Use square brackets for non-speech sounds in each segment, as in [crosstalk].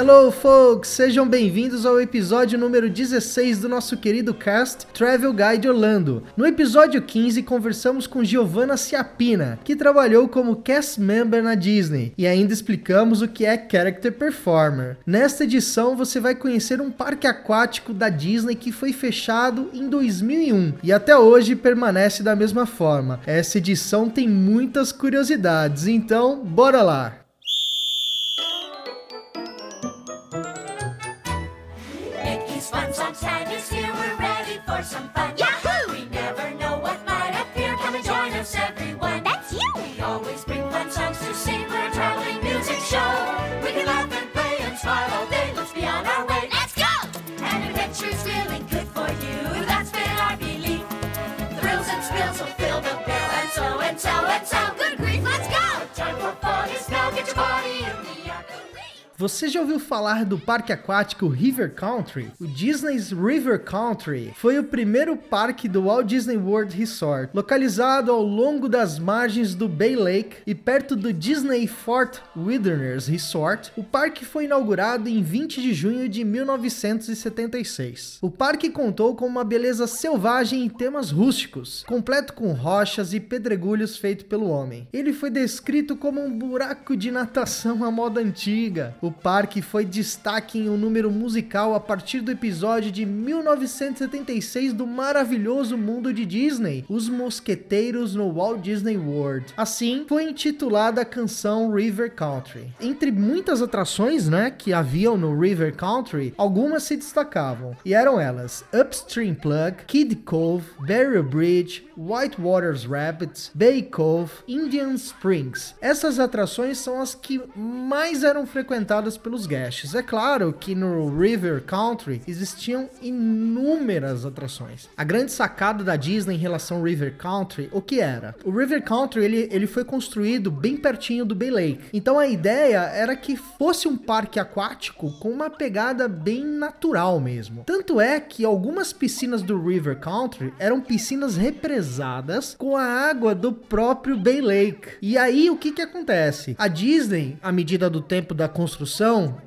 Hello, folks! Sejam bem-vindos ao episódio número 16 do nosso querido cast Travel Guide Orlando. No episódio 15, conversamos com Giovanna Ciapina, que trabalhou como cast member na Disney, e ainda explicamos o que é Character Performer. Nesta edição, você vai conhecer um parque aquático da Disney que foi fechado em 2001 e até hoje permanece da mesma forma. Essa edição tem muitas curiosidades, então bora lá! Time is here. We're ready for some fun. Yahoo! We never know what might appear. Come and join us, everyone. That's you. We always bring fun songs to sing. We're a traveling music show. We can laugh and play and smile all day. Let's be on our way. Let's go! And adventure's really good for you. That's been our belief. Thrills and spills will fill the bill. And so and so and so. Good grief, let's go! Time for fun is now. Get your body in the. Você já ouviu falar do parque aquático River Country? O Disney's River Country foi o primeiro parque do Walt Disney World Resort, localizado ao longo das margens do Bay Lake e perto do Disney Fort Wilderness Resort. O parque foi inaugurado em 20 de junho de 1976. O parque contou com uma beleza selvagem e temas rústicos, completo com rochas e pedregulhos feito pelo homem. Ele foi descrito como um buraco de natação à moda antiga. Parque foi destaque em um número musical a partir do episódio de 1976 do maravilhoso mundo de Disney, Os Mosqueteiros no Walt Disney World. Assim, foi intitulada a canção River Country. Entre muitas atrações, né, que haviam no River Country, algumas se destacavam, e eram elas Upstream Plug, Kid Cove, Barrier Bridge, White Waters Rapids, Bay Cove, Indian Springs. Essas atrações são as que mais eram frequentadas pelos guests. É claro que no River Country existiam inúmeras atrações. A grande sacada da Disney em relação ao River Country, o que era? O River Country ele, ele foi construído bem pertinho do Bay Lake. Então a ideia era que fosse um parque aquático com uma pegada bem natural mesmo. Tanto é que algumas piscinas do River Country eram piscinas represadas com a água do próprio Bay Lake. E aí o que que acontece? A Disney, à medida do tempo da construção,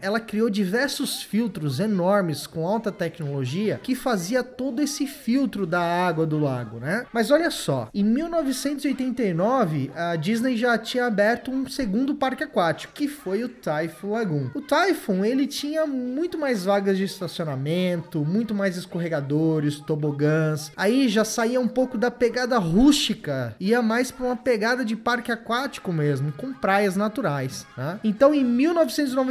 ela criou diversos filtros enormes com alta tecnologia que fazia todo esse filtro da água do lago, né? Mas olha só, em 1989 a Disney já tinha aberto um segundo parque aquático, que foi o Typhoon Lagoon. O Typhoon, ele tinha muito mais vagas de estacionamento, muito mais escorregadores, tobogãs. Aí já saía um pouco da pegada rústica, ia mais para uma pegada de parque aquático mesmo, com praias naturais, né? Então em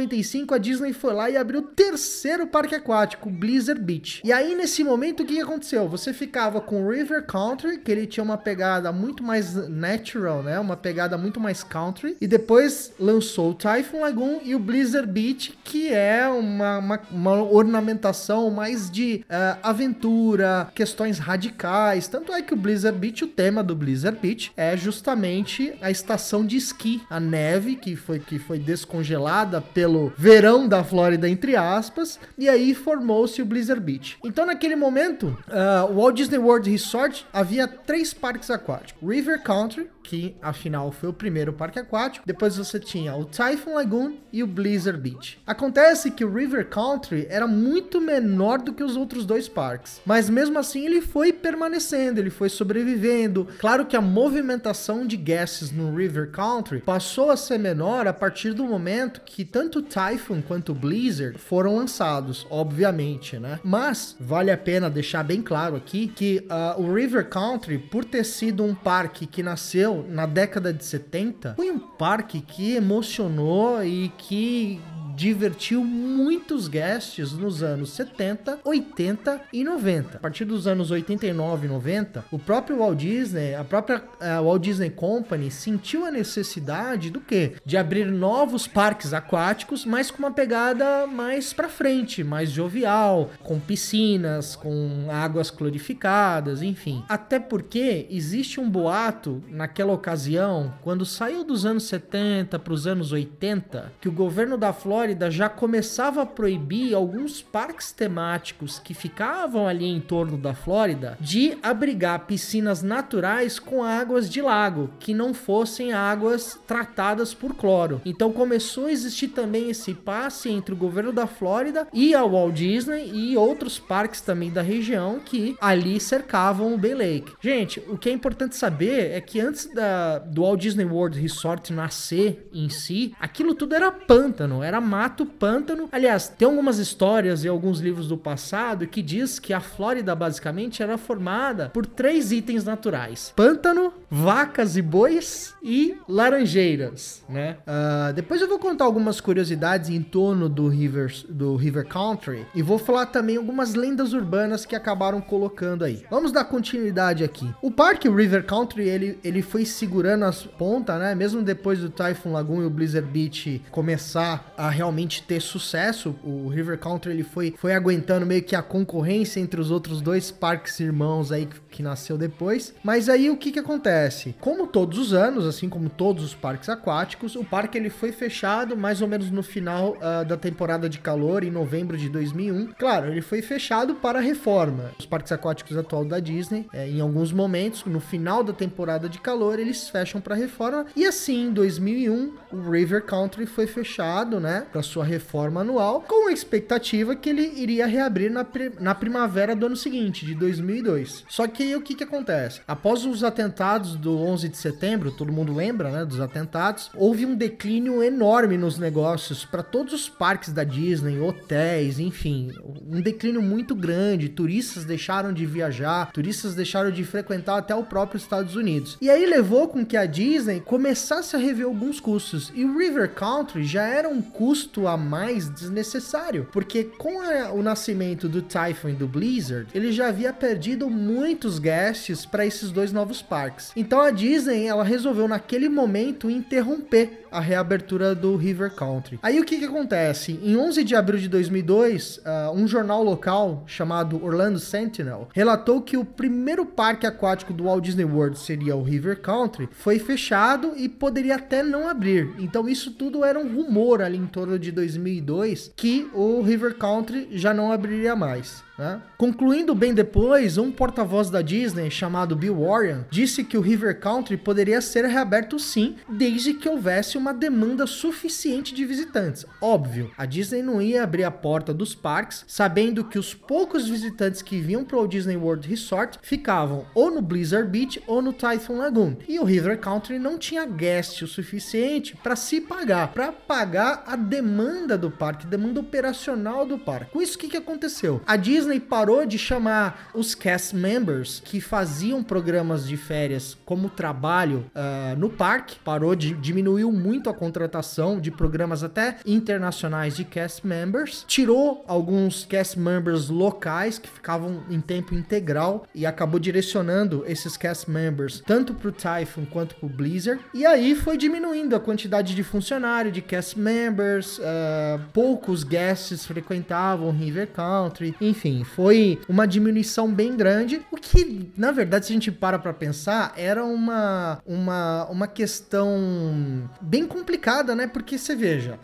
1995 a Disney foi lá e abriu o terceiro parque aquático, Blizzard Beach. E aí nesse momento o que aconteceu? Você ficava com River Country, que ele tinha uma pegada muito mais natural, né? Uma pegada muito mais country. E depois lançou o Typhoon Lagoon e o Blizzard Beach, que é uma, uma, uma ornamentação mais de eh, aventura, questões radicais. Tanto é que o Blizzard Beach, o tema do Blizzard Beach é justamente a estação de esqui, a neve que foi, que foi descongelada pelo verão da Flórida, entre aspas, e aí formou-se o Blizzard Beach. Então, naquele momento, ah, o Walt Disney World Resort havia três parques aquáticos: River Country, que afinal foi o primeiro parque aquático. Depois você tinha o Typhoon Lagoon e o Blizzard Beach. Acontece que o River Country era muito menor do que os outros dois parques, mas mesmo assim ele foi permanecendo, ele foi sobrevivendo. Claro que a movimentação de guests no River Country passou a ser menor a partir do momento que tanto o Typhoon quanto Blizzard foram lançados, obviamente, né? Mas vale a pena deixar bem claro aqui que ah, o River Country, por ter sido um parque que nasceu na década de 70, foi um parque que emocionou e que divertiu muitos guests nos anos 70, 80 e 90. A partir dos anos 89 e 90, o próprio Walt Disney, a própria uh, Walt Disney Company sentiu a necessidade do quê? De abrir novos parques aquáticos, mas com uma pegada mais para frente, mais jovial, com piscinas, com águas clorificadas, enfim. Até porque existe um boato naquela ocasião, quando saiu dos anos 70 para os anos 80, que o governo da Flórida já começava a proibir alguns parques temáticos que ficavam ali em torno da Flórida de abrigar piscinas naturais com águas de lago, que não fossem águas tratadas por cloro. Então começou a existir também esse passe entre o governo da Flórida e a Walt Disney e outros parques também da região que ali cercavam o Bay Lake. Gente, o que é importante saber é que antes da, do Walt Disney World Resort nascer em si, aquilo tudo era pântano, era mato, pântano. Aliás, tem algumas histórias e alguns livros do passado que diz que a Flórida basicamente era formada por três itens naturais: pântano, vacas e bois e laranjeiras, né? Uh, depois eu vou contar algumas curiosidades em torno do River, do River Country e vou falar também algumas lendas urbanas que acabaram colocando aí. Vamos dar continuidade aqui. O parque River Country ele, ele foi segurando as pontas, né? Mesmo depois do Typhoon Lagoon e o Blizzard Beach começar a realmente ter sucesso, o River Country ele foi, foi aguentando meio que a concorrência entre os outros dois parques irmãos aí que, que nasceu depois. Mas aí o que que acontece? Como todos os anos, assim como todos os parques aquáticos, o parque ele foi fechado mais ou menos no final uh, da temporada de calor, em novembro de 2001. Claro, ele foi fechado para reforma. Os parques aquáticos atual da Disney, é, em alguns momentos, no final da temporada de calor, eles fecham para reforma. E assim, em 2001, o River Country foi fechado, né, para sua reforma anual, com a expectativa que ele iria reabrir na, na primavera do ano seguinte, de 2002. Só que aí o que que acontece? Após os atentados do 11 de setembro, todo mundo lembra, né, dos atentados, houve um declínio enorme nos negócios para todos os parques da Disney, hotéis, enfim, um declínio muito grande. Turistas deixaram de viajar, turistas deixaram de frequentar até o próprio Estados Unidos. E aí levou com que a Disney começasse a rever alguns custos. E o River Country já era um custo a mais desnecessário, porque com a, o nascimento do Typhoon e do Blizzard, ele já havia perdido muitos guests para esses dois novos parques. Então a Disney ela resolveu naquele momento interromper a reabertura do River Country. Aí o que que acontece? Em 11 de abril de 2002, uh, ah, um jornal local chamado Orlando Sentinel relatou que o primeiro parque aquático do Walt Disney World seria o River Country, foi fechado e poderia até não abrir. Então isso tudo era um rumor ali em torno de 2002 que o River Country já não abriria mais. Né? Concluindo bem depois, um porta-voz da Disney chamado Bill Warren disse que o River Country poderia ser reaberto sim, desde que houvesse uma demanda suficiente de visitantes. Óbvio, a Disney não ia abrir a porta dos parques sabendo que os poucos visitantes que vinham para o Disney World Resort ficavam ou no Blizzard Beach ou no Typhoon Lagoon. E o River Country não tinha guest o suficiente para se pagar, para pagar a demanda do parque, demanda operacional do parque. Com isso, o que, que aconteceu? A Disney Disney parou de chamar os cast members que faziam programas de férias como trabalho uh, no parque, parou de diminuiu muito a contratação de programas até internacionais de cast members, tirou alguns cast members locais que ficavam em tempo integral e acabou direcionando esses cast members tanto para o Typhoon quanto para o Blizzard. E aí foi diminuindo a quantidade de funcionário, de cast members, uh, poucos guests frequentavam River Country, enfim, foi uma diminuição bem grande, o que, na verdade, se a gente para para pensar, era uma, uma, uma questão bem complicada, né? Porque você veja,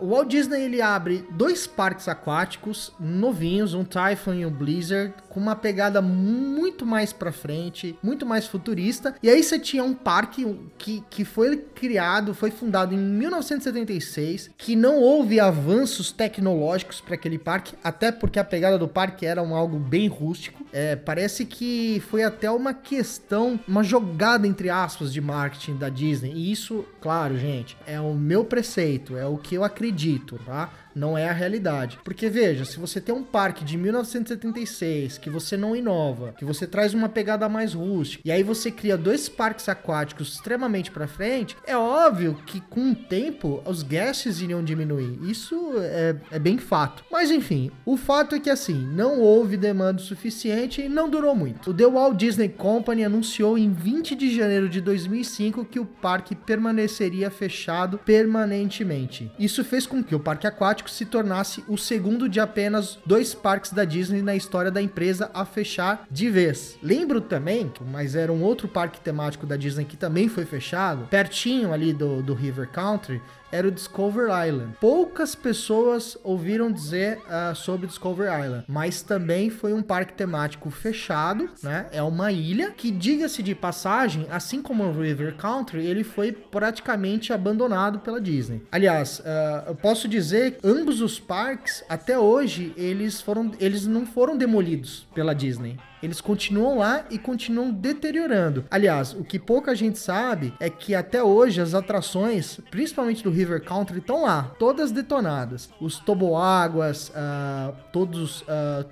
o Walt Disney ele abre dois parques aquáticos novinhos, um Typhoon e um Blizzard, com uma pegada muito mais para frente, muito mais futurista. E aí você tinha um parque que, que foi criado, foi fundado em 1976, que não houve avanços tecnológicos para aquele parque, até porque a pegada do parque era um algo bem rústico. É, parece que foi até uma questão, uma jogada entre aspas de marketing da Disney. E isso, claro, gente, é o meu preceito, é o que eu acredito, tá? Não é a realidade. Porque veja, se você tem um parque de 1976 que você não inova, que você traz uma pegada mais rústica, e aí você cria dois parques aquáticos extremamente para frente, é óbvio que com o tempo os gastos iriam diminuir. Isso é, é bem fato. Mas enfim, o fato é que assim, não houve demanda suficiente e não durou muito. O The Walt Disney Company anunciou em 20 de janeiro de 2005 que o parque permaneceria fechado permanentemente. Isso fez com que o parque aquático se tornasse o segundo de apenas dois parques da Disney na história da empresa a fechar de vez. Lembro também, mas era um outro parque temático da Disney que também foi fechado, pertinho ali do, do River Country, era o Discover Island. Poucas pessoas ouviram dizer uh, sobre Discover Island, mas também foi um parque temático fechado, né? É uma ilha que, diga-se de passagem, assim como o River Country, ele foi praticamente abandonado pela Disney. Aliás, uh, eu posso dizer, ambos os parques até hoje eles foram, eles não foram demolidos pela Disney. Eles continuam lá e continuam deteriorando. Aliás, o que pouca gente sabe é que até hoje as atrações, principalmente do River Country, estão lá, todas detonadas. Os toboáguas, uh, todos uh,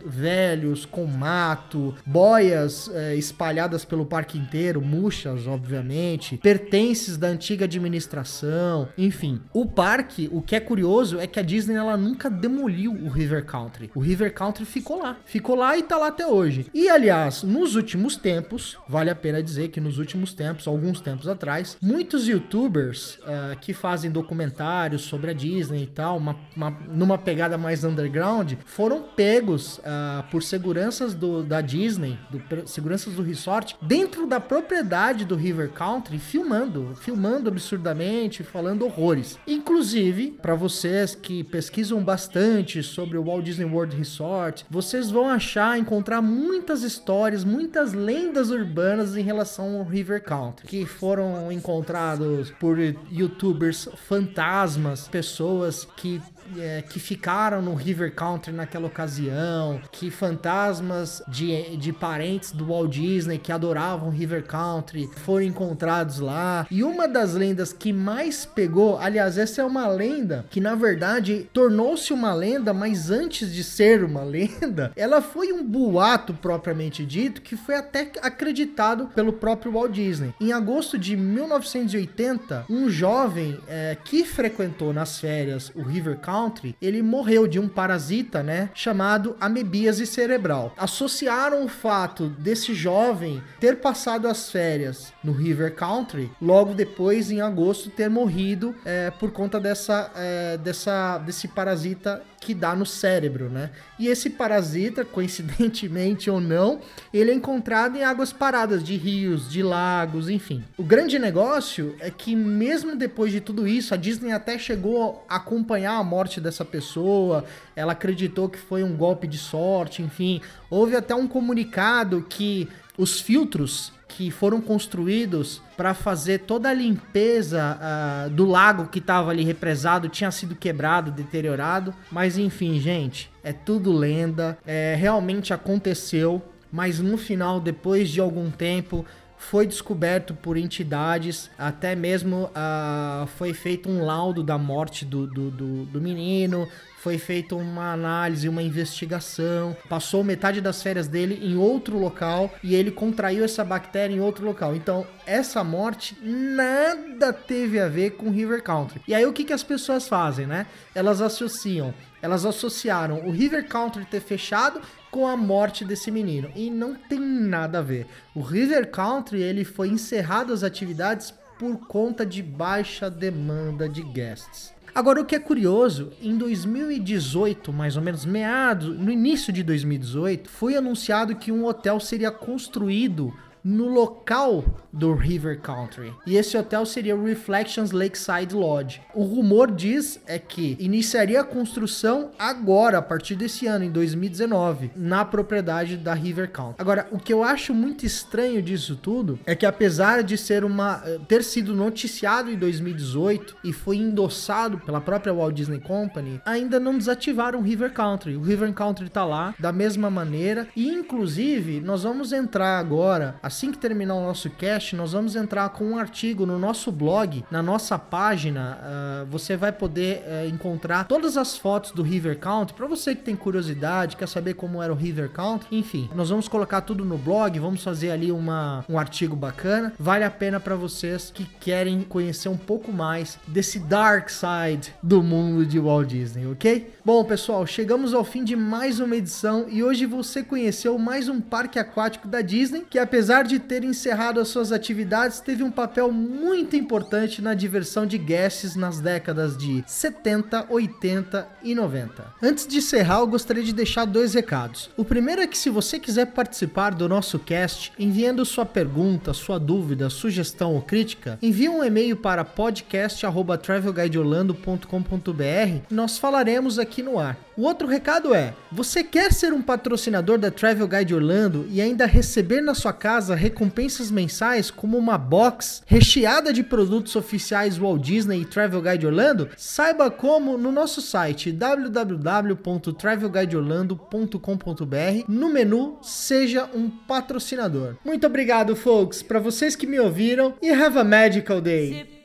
velhos, com mato, boias uh, espalhadas pelo parque inteiro, murchas, obviamente, pertences da antiga administração, enfim. O parque, o que é curioso é que a Disney ela nunca demoliu o River Country. O River Country ficou lá, ficou lá e tá lá até hoje. E a aliás, nos últimos tempos, vale a pena dizer que nos últimos tempos, alguns tempos atrás, muitos youtubers uh, que fazem documentários sobre a Disney e tal, uma, uma, numa pegada mais underground, foram pegos uh, por seguranças do, da Disney, do, seguranças do resort, dentro da propriedade do River Country, filmando, filmando absurdamente, falando horrores. Inclusive, para vocês que pesquisam bastante sobre o Walt Disney World Resort, vocês vão achar, encontrar muitas histórias, muitas lendas urbanas em relação ao River Country, que foram encontrados por youtubers fantasmas, pessoas que é, que ficaram no River Country naquela ocasião, que fantasmas de, de parentes do Walt Disney que adoravam River Country foram encontrados lá. E uma das lendas que mais pegou, aliás, essa é uma lenda que na verdade tornou-se uma lenda, mas antes de ser uma [laughs] lenda, ela foi um boato propriamente dito que foi até acreditado pelo próprio Walt Disney. Em agosto de 1980, um jovem é, que frequentou nas férias o River Country Country, ele morreu de um parasita, né, chamado amebíase cerebral. Associaram o fato desse jovem ter passado as férias no River Country, logo depois, em agosto, ter morrido é, por conta dessa, é, dessa, desse parasita que dá no cérebro, né? E esse parasita, [laughs] coincidentemente ou não, ele é encontrado em águas paradas de rios, de lagos, enfim. O grande negócio é que mesmo depois de tudo isso, a Disney até chegou a acompanhar a morte dessa pessoa, ela acreditou que foi um golpe de sorte, enfim. Houve até um comunicado que os filtros que foram construídos para fazer toda a limpeza uh, do lago que estava ali represado tinha sido quebrado, deteriorado. Mas enfim, gente, é tudo lenda. É, realmente aconteceu. Mas no final, depois de algum tempo, foi descoberto por entidades, até mesmo uh, foi feito um laudo da morte do, do, do, do menino, foi feita uma análise, uma investigação, passou metade das férias dele em outro local e ele contraiu essa bactéria em outro local. Então, essa morte nada teve a ver com River Country. E aí o que, que as pessoas fazem, né? Elas associam, elas associaram o River Country ter fechado com a morte desse menino. E não tem nada a ver. O River Country, ele foi encerrado as atividades por conta de baixa demanda de guests. Agora, o que é curioso, em 2018, mais ou menos meados, no início de 2018, foi anunciado que um hotel seria construído no local do River Country. E esse hotel seria o Reflections Lakeside Lodge. O rumor diz é que iniciaria a construção agora, a partir desse ano, em 2019, na propriedade da River Country. Agora, o que eu acho muito estranho disso tudo é que apesar de ser uma eh, ter sido noticiado em 2018 e foi endossado pela própria Walt Disney Company, ainda não desativaram o River Country. O River Country tá lá da mesma maneira e inclusive nós vamos entrar agora, assim que terminar o nosso cast, nós vamos entrar com um artigo no nosso blog, na nossa página. Uh, você vai poder uh, encontrar todas as fotos do River Country. Para você que tem curiosidade, quer saber como era o River Country, enfim, nós vamos colocar tudo no blog, vamos fazer ali uma, um artigo bacana. Vale a pena para vocês que querem conhecer um pouco mais desse dark side do mundo de Walt Disney, ok? Bom, pessoal, chegamos ao fim de mais uma edição e hoje você conheceu mais um parque aquático da Disney que, apesar de ter encerrado as suas atividades, teve um papel muito importante na diversão de guests nas décadas de 70, 80 e 90. Antes de encerrar, eu gostaria de deixar dois recados. O primeiro é que se você quiser participar do nosso cast, enviando sua pergunta, sua dúvida, sugestão ou crítica, envie um e-mail para podcast@travelguideorlando.com.br e nós falaremos aqui no ar. O outro recado é: você quer ser um patrocinador da Travel Guide Orlando e ainda receber na sua casa recompensas mensais como uma box recheada de produtos oficiais Walt Disney e Travel Guide Orlando? Saiba como no nosso site www.travelguideorlando.com.br no menu Seja um patrocinador. Muito obrigado, folks, para vocês que me ouviram e have a magical day. day.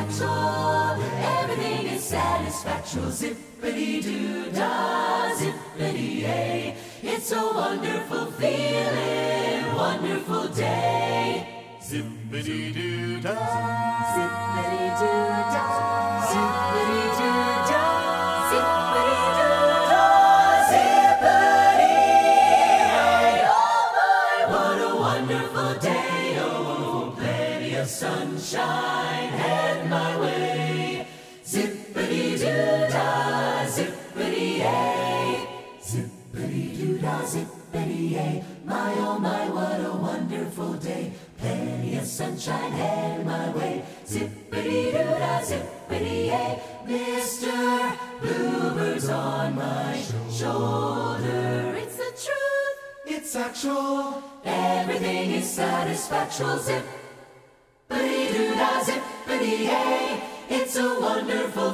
It's actual. Everything is satisfactual. Zippity doo dah, zippity yay. It's a wonderful feeling, wonderful day. Zippity doo dah, zippity doo dah, zippity doo dah, zippity doo dah, zippity. Oh my, what a wonderful day! Oh, plenty of sunshine head my way. Zippity doo dah, zippity yay, zippity doo dah, zippity yay. My oh my, what a wonderful day! Plenty of sunshine headed my way. Zippity doo dah, zippity yay. Mr. Bluebird's on my shoulder. It's the truth, it's actual. Everything is satisfactual. Zip Zippity doo dah, yay. It's a wonderful